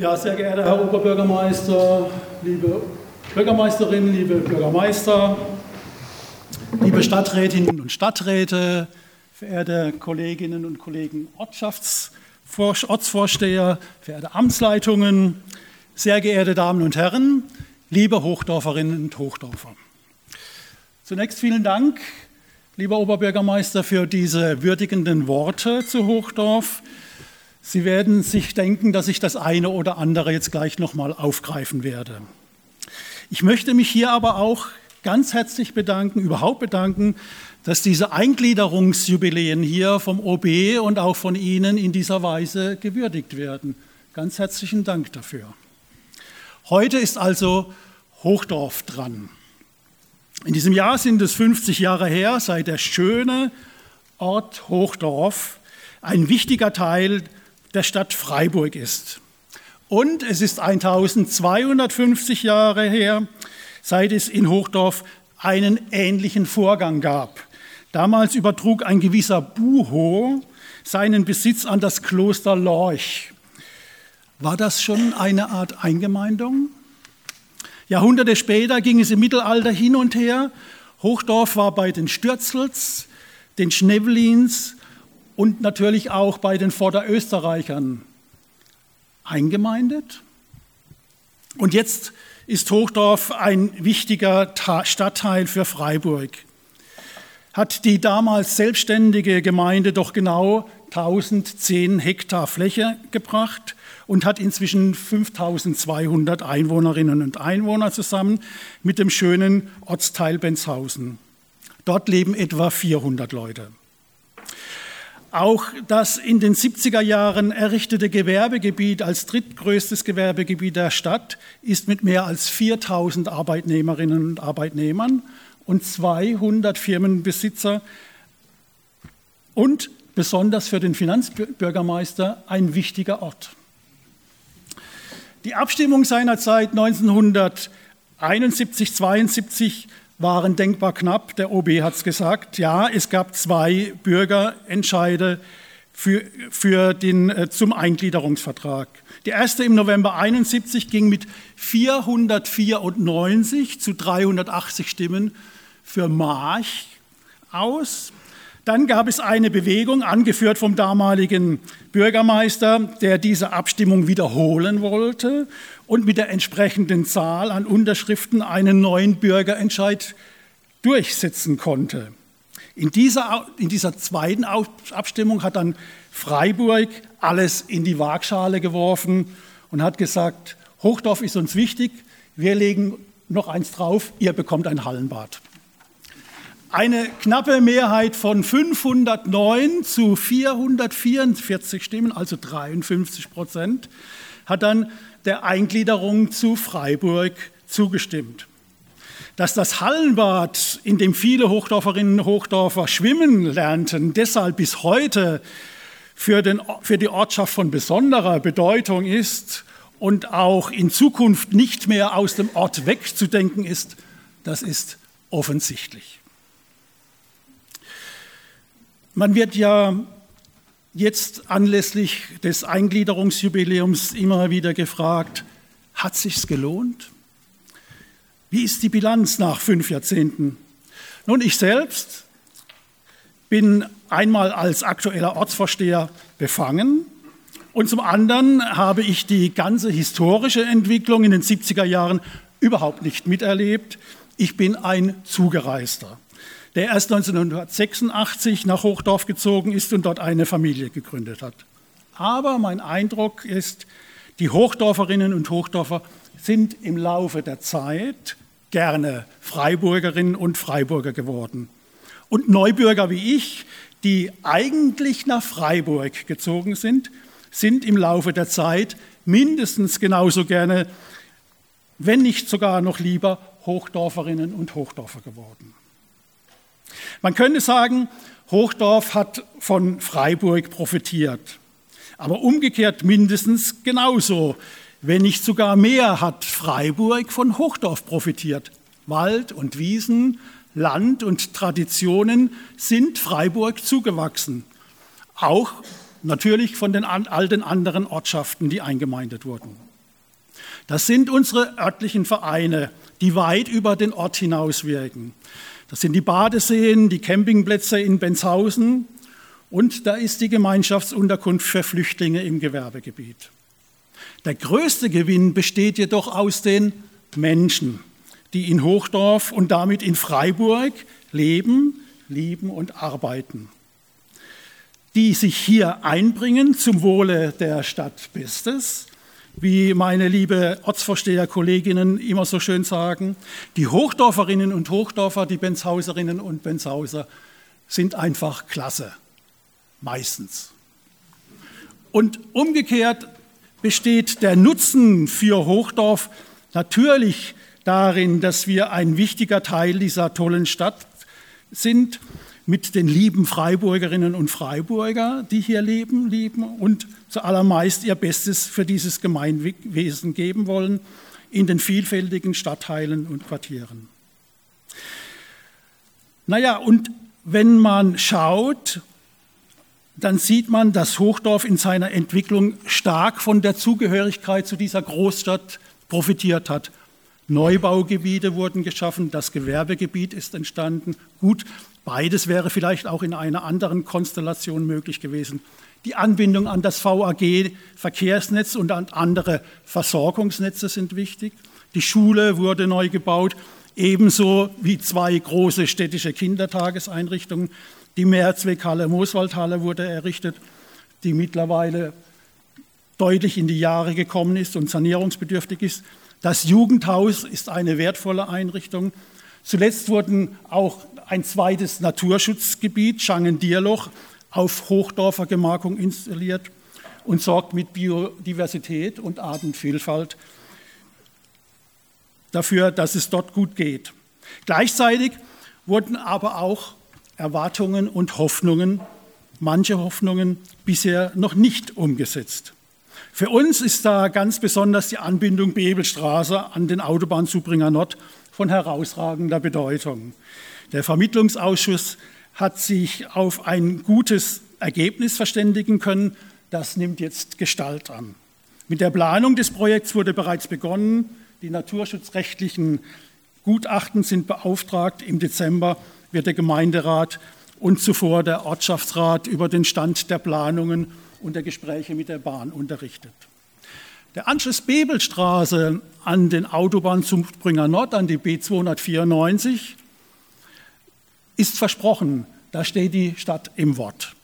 Ja, sehr geehrter Herr Oberbürgermeister, liebe Bürgermeisterin, liebe Bürgermeister, liebe Stadträtinnen und Stadträte, verehrte Kolleginnen und Kollegen Ortsvorsteher, verehrte Amtsleitungen, sehr geehrte Damen und Herren, liebe Hochdorferinnen und Hochdorfer. Zunächst vielen Dank, lieber Oberbürgermeister, für diese würdigenden Worte zu Hochdorf. Sie werden sich denken, dass ich das eine oder andere jetzt gleich nochmal aufgreifen werde. Ich möchte mich hier aber auch ganz herzlich bedanken, überhaupt bedanken, dass diese Eingliederungsjubiläen hier vom OB und auch von Ihnen in dieser Weise gewürdigt werden. Ganz herzlichen Dank dafür. Heute ist also Hochdorf dran. In diesem Jahr sind es 50 Jahre her, seit der schöne Ort Hochdorf ein wichtiger Teil der Stadt Freiburg ist. Und es ist 1250 Jahre her, seit es in Hochdorf einen ähnlichen Vorgang gab. Damals übertrug ein gewisser Buho seinen Besitz an das Kloster Lorch. War das schon eine Art Eingemeindung? Jahrhunderte später ging es im Mittelalter hin und her. Hochdorf war bei den Stürzels, den Schnevlins und natürlich auch bei den Vorderösterreichern eingemeindet. Und jetzt ist Hochdorf ein wichtiger Stadtteil für Freiburg. Hat die damals selbstständige Gemeinde doch genau 1010 Hektar Fläche gebracht und hat inzwischen 5200 Einwohnerinnen und Einwohner zusammen mit dem schönen Ortsteil Benzhausen. Dort leben etwa 400 Leute. Auch das in den 70er Jahren errichtete Gewerbegebiet als drittgrößtes Gewerbegebiet der Stadt ist mit mehr als 4000 Arbeitnehmerinnen und Arbeitnehmern und 200 Firmenbesitzer und besonders für den Finanzbürgermeister ein wichtiger Ort. Die Abstimmung seinerzeit 1971, 72 waren denkbar knapp. Der OB hat es gesagt. Ja, es gab zwei Bürgerentscheide für, für den, äh, zum Eingliederungsvertrag. Die erste im November 71 ging mit 494 zu 380 Stimmen für March aus. Dann gab es eine Bewegung, angeführt vom damaligen Bürgermeister, der diese Abstimmung wiederholen wollte und mit der entsprechenden Zahl an Unterschriften einen neuen Bürgerentscheid durchsetzen konnte. In dieser, in dieser zweiten Abstimmung hat dann Freiburg alles in die Waagschale geworfen und hat gesagt, Hochdorf ist uns wichtig, wir legen noch eins drauf, ihr bekommt ein Hallenbad. Eine knappe Mehrheit von 509 zu 444 Stimmen, also 53 Prozent, hat dann der Eingliederung zu Freiburg zugestimmt. Dass das Hallenbad, in dem viele Hochdorferinnen und Hochdorfer schwimmen lernten, deshalb bis heute für, den, für die Ortschaft von besonderer Bedeutung ist und auch in Zukunft nicht mehr aus dem Ort wegzudenken ist, das ist offensichtlich. Man wird ja jetzt anlässlich des Eingliederungsjubiläums immer wieder gefragt, hat sich's gelohnt? Wie ist die Bilanz nach fünf Jahrzehnten? Nun, ich selbst bin einmal als aktueller Ortsvorsteher befangen und zum anderen habe ich die ganze historische Entwicklung in den 70er Jahren überhaupt nicht miterlebt. Ich bin ein Zugereister der erst 1986 nach Hochdorf gezogen ist und dort eine Familie gegründet hat. Aber mein Eindruck ist, die Hochdorferinnen und Hochdorfer sind im Laufe der Zeit gerne Freiburgerinnen und Freiburger geworden. Und Neubürger wie ich, die eigentlich nach Freiburg gezogen sind, sind im Laufe der Zeit mindestens genauso gerne, wenn nicht sogar noch lieber, Hochdorferinnen und Hochdorfer geworden. Man könnte sagen, Hochdorf hat von Freiburg profitiert, aber umgekehrt mindestens genauso, wenn nicht sogar mehr hat Freiburg von Hochdorf profitiert. Wald und Wiesen, Land und Traditionen sind Freiburg zugewachsen, auch natürlich von den all den anderen Ortschaften, die eingemeindet wurden. Das sind unsere örtlichen Vereine, die weit über den Ort hinaus wirken. Das sind die Badeseen, die Campingplätze in Benshausen und da ist die Gemeinschaftsunterkunft für Flüchtlinge im Gewerbegebiet. Der größte Gewinn besteht jedoch aus den Menschen, die in Hochdorf und damit in Freiburg leben, lieben und arbeiten, die sich hier einbringen zum Wohle der Stadt Bestes wie meine liebe Ortsvorsteherkolleginnen immer so schön sagen, die Hochdorferinnen und Hochdorfer, die Benshauserinnen und Benshauser sind einfach klasse, meistens. Und umgekehrt besteht der Nutzen für Hochdorf natürlich darin, dass wir ein wichtiger Teil dieser tollen Stadt sind mit den lieben Freiburgerinnen und Freiburger, die hier leben, lieben und zuallermeist ihr Bestes für dieses Gemeinwesen geben wollen in den vielfältigen Stadtteilen und Quartieren. Naja, und wenn man schaut, dann sieht man, dass Hochdorf in seiner Entwicklung stark von der Zugehörigkeit zu dieser Großstadt profitiert hat. Neubaugebiete wurden geschaffen, das Gewerbegebiet ist entstanden. Gut, Beides wäre vielleicht auch in einer anderen Konstellation möglich gewesen. Die Anbindung an das VAG-Verkehrsnetz und an andere Versorgungsnetze sind wichtig. Die Schule wurde neu gebaut, ebenso wie zwei große städtische Kindertageseinrichtungen. Die Mehrzweckhalle Mooswaldhalle wurde errichtet, die mittlerweile deutlich in die Jahre gekommen ist und sanierungsbedürftig ist. Das Jugendhaus ist eine wertvolle Einrichtung. Zuletzt wurden auch ein zweites Naturschutzgebiet, Schangen-Dierloch, auf Hochdorfer Gemarkung installiert und sorgt mit Biodiversität und Artenvielfalt dafür, dass es dort gut geht. Gleichzeitig wurden aber auch Erwartungen und Hoffnungen, manche Hoffnungen bisher noch nicht umgesetzt. Für uns ist da ganz besonders die Anbindung Bebelstraße an den Autobahnzubringer Nord von herausragender Bedeutung. Der Vermittlungsausschuss hat sich auf ein gutes Ergebnis verständigen können. Das nimmt jetzt Gestalt an. Mit der Planung des Projekts wurde bereits begonnen. Die naturschutzrechtlichen Gutachten sind beauftragt. Im Dezember wird der Gemeinderat und zuvor der Ortschaftsrat über den Stand der Planungen und der Gespräche mit der Bahn unterrichtet. Der Anschluss Bebelstraße an den Autobahn zum Springer Nord, an die B294, ist versprochen. Da steht die Stadt im Wort.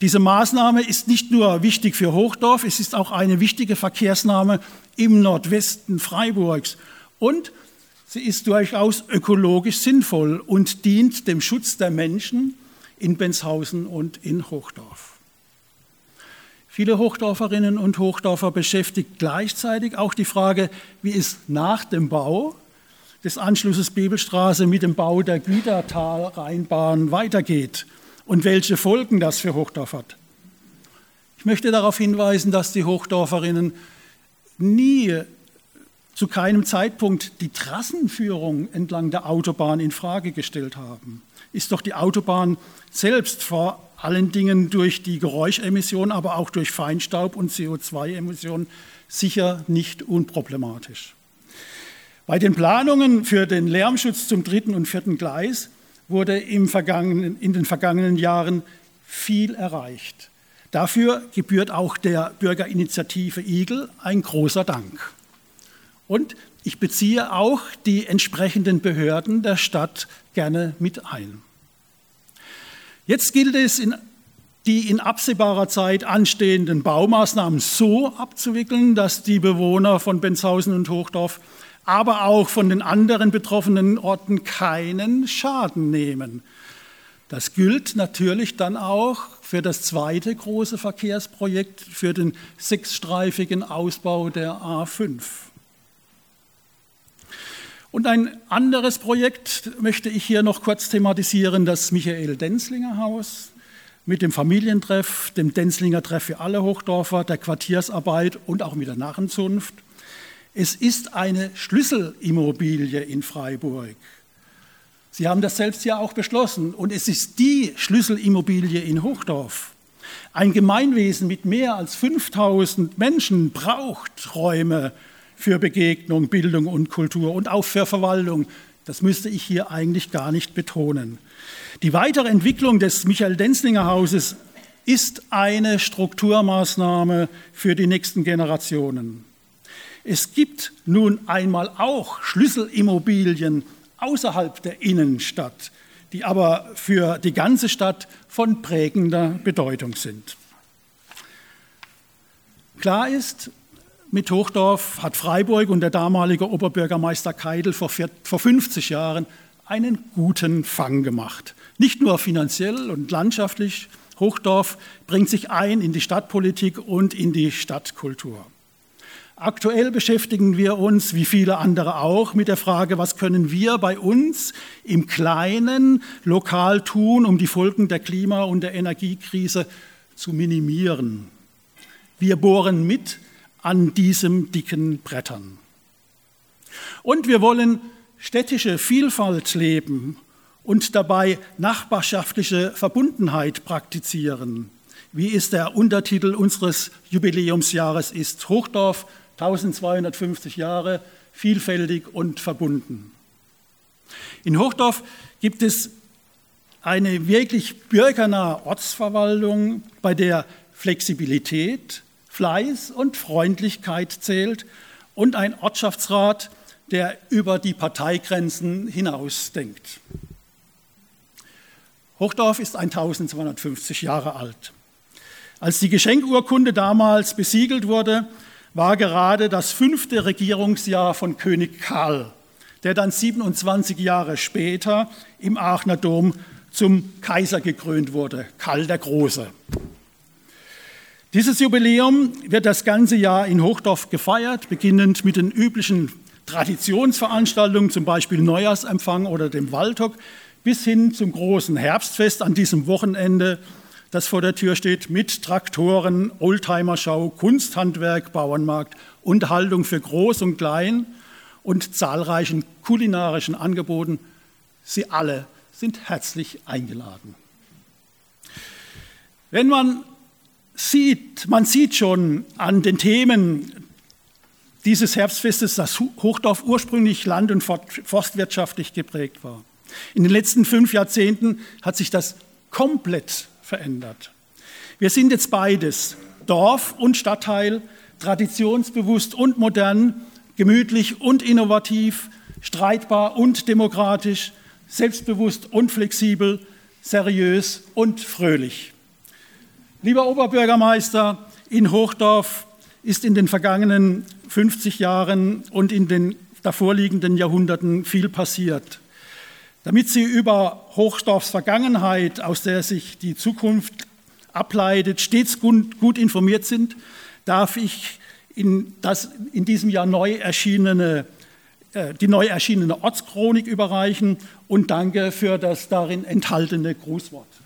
Diese Maßnahme ist nicht nur wichtig für Hochdorf, es ist auch eine wichtige Verkehrsnahme im Nordwesten Freiburgs. Und sie ist durchaus ökologisch sinnvoll und dient dem Schutz der Menschen in Benshausen und in Hochdorf. Viele Hochdorferinnen und Hochdorfer beschäftigt gleichzeitig auch die Frage, wie es nach dem Bau des Anschlusses Bibelstraße mit dem Bau der Gütertal-Rheinbahn weitergeht und welche Folgen das für Hochdorf hat. Ich möchte darauf hinweisen, dass die Hochdorferinnen nie zu keinem Zeitpunkt die Trassenführung entlang der Autobahn in Frage gestellt haben. Ist doch die Autobahn selbst vor allen Dingen durch die Geräuschemission, aber auch durch Feinstaub und CO2-Emissionen sicher nicht unproblematisch. Bei den Planungen für den Lärmschutz zum dritten und vierten Gleis wurde in den vergangenen Jahren viel erreicht. Dafür gebührt auch der Bürgerinitiative Igel ein großer Dank. Und ich beziehe auch die entsprechenden Behörden der Stadt gerne mit ein. Jetzt gilt es, in die in absehbarer Zeit anstehenden Baumaßnahmen so abzuwickeln, dass die Bewohner von Benshausen und Hochdorf aber auch von den anderen betroffenen Orten keinen Schaden nehmen. Das gilt natürlich dann auch für das zweite große Verkehrsprojekt, für den sechsstreifigen Ausbau der A5. Und ein anderes Projekt möchte ich hier noch kurz thematisieren, das Michael Denzlinger Haus mit dem Familientreff, dem Denzlinger Treff für alle Hochdorfer, der Quartiersarbeit und auch mit der Narrenzunft. Es ist eine Schlüsselimmobilie in Freiburg. Sie haben das selbst ja auch beschlossen und es ist die Schlüsselimmobilie in Hochdorf. Ein Gemeinwesen mit mehr als 5000 Menschen braucht Räume für Begegnung, Bildung und Kultur und auch für Verwaltung. Das müsste ich hier eigentlich gar nicht betonen. Die weitere Entwicklung des Michael-Denzlinger-Hauses ist eine Strukturmaßnahme für die nächsten Generationen. Es gibt nun einmal auch Schlüsselimmobilien außerhalb der Innenstadt, die aber für die ganze Stadt von prägender Bedeutung sind. Klar ist, mit Hochdorf hat Freiburg und der damalige Oberbürgermeister Keidel vor 50 Jahren einen guten Fang gemacht. Nicht nur finanziell und landschaftlich, Hochdorf bringt sich ein in die Stadtpolitik und in die Stadtkultur. Aktuell beschäftigen wir uns, wie viele andere auch, mit der Frage, was können wir bei uns im Kleinen lokal tun, um die Folgen der Klima- und der Energiekrise zu minimieren. Wir bohren mit an diesen dicken Brettern. Und wir wollen städtische Vielfalt leben und dabei nachbarschaftliche Verbundenheit praktizieren, wie es der Untertitel unseres Jubiläumsjahres ist. Hochdorf 1250 Jahre, vielfältig und verbunden. In Hochdorf gibt es eine wirklich bürgernahe Ortsverwaltung, bei der Flexibilität, Fleiß und Freundlichkeit zählt und ein Ortschaftsrat, der über die Parteigrenzen hinausdenkt. Hochdorf ist 1250 Jahre alt. Als die Geschenkurkunde damals besiegelt wurde, war gerade das fünfte Regierungsjahr von König Karl, der dann 27 Jahre später im Aachener Dom zum Kaiser gekrönt wurde, Karl der Große. Dieses Jubiläum wird das ganze Jahr in Hochdorf gefeiert, beginnend mit den üblichen Traditionsveranstaltungen, zum Beispiel Neujahrsempfang oder dem Waldhock, bis hin zum großen Herbstfest an diesem Wochenende das vor der Tür steht, mit Traktoren, Oldtimerschau, Kunsthandwerk, Bauernmarkt, Unterhaltung für Groß und Klein und zahlreichen kulinarischen Angeboten. Sie alle sind herzlich eingeladen. Wenn man sieht, man sieht schon an den Themen dieses Herbstfestes, dass Hochdorf ursprünglich land- und forstwirtschaftlich geprägt war. In den letzten fünf Jahrzehnten hat sich das komplett verändert. Wir sind jetzt beides, Dorf und Stadtteil, traditionsbewusst und modern, gemütlich und innovativ, streitbar und demokratisch, selbstbewusst und flexibel, seriös und fröhlich. Lieber Oberbürgermeister, in Hochdorf ist in den vergangenen 50 Jahren und in den davorliegenden Jahrhunderten viel passiert. Damit Sie über Hochdorfs Vergangenheit, aus der sich die Zukunft ableitet, stets gut informiert sind, darf ich in das in diesem Jahr neu erschienene, äh, die neu erschienene Ortschronik überreichen und danke für das darin enthaltene Grußwort.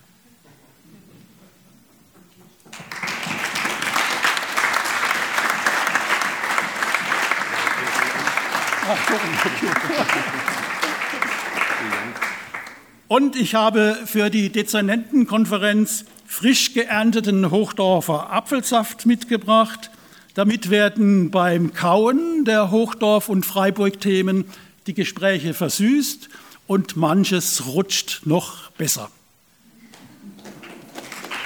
Und ich habe für die Dezernentenkonferenz frisch geernteten Hochdorfer Apfelsaft mitgebracht. Damit werden beim Kauen der Hochdorf- und Freiburg-Themen die Gespräche versüßt und manches rutscht noch besser.